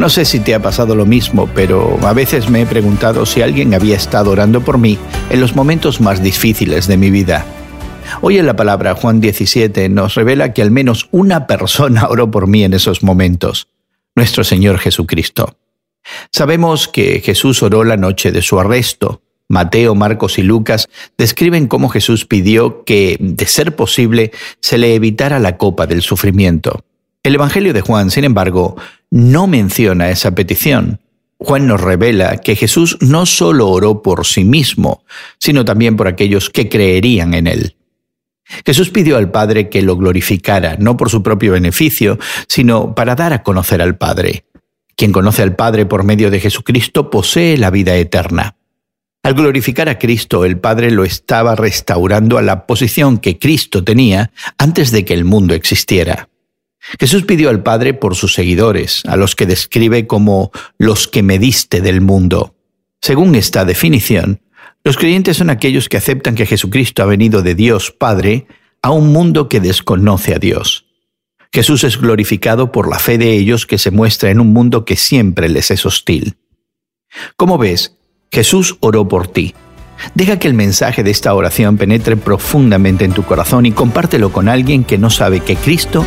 No sé si te ha pasado lo mismo, pero a veces me he preguntado si alguien había estado orando por mí en los momentos más difíciles de mi vida. Hoy en la palabra Juan 17 nos revela que al menos una persona oró por mí en esos momentos, nuestro Señor Jesucristo. Sabemos que Jesús oró la noche de su arresto. Mateo, Marcos y Lucas describen cómo Jesús pidió que, de ser posible, se le evitara la copa del sufrimiento. El Evangelio de Juan, sin embargo, no menciona esa petición. Juan nos revela que Jesús no solo oró por sí mismo, sino también por aquellos que creerían en él. Jesús pidió al Padre que lo glorificara, no por su propio beneficio, sino para dar a conocer al Padre. Quien conoce al Padre por medio de Jesucristo posee la vida eterna. Al glorificar a Cristo, el Padre lo estaba restaurando a la posición que Cristo tenía antes de que el mundo existiera. Jesús pidió al Padre por sus seguidores, a los que describe como los que me diste del mundo. Según esta definición, los creyentes son aquellos que aceptan que Jesucristo ha venido de Dios Padre a un mundo que desconoce a Dios. Jesús es glorificado por la fe de ellos que se muestra en un mundo que siempre les es hostil. Como ves, Jesús oró por ti. Deja que el mensaje de esta oración penetre profundamente en tu corazón y compártelo con alguien que no sabe que Cristo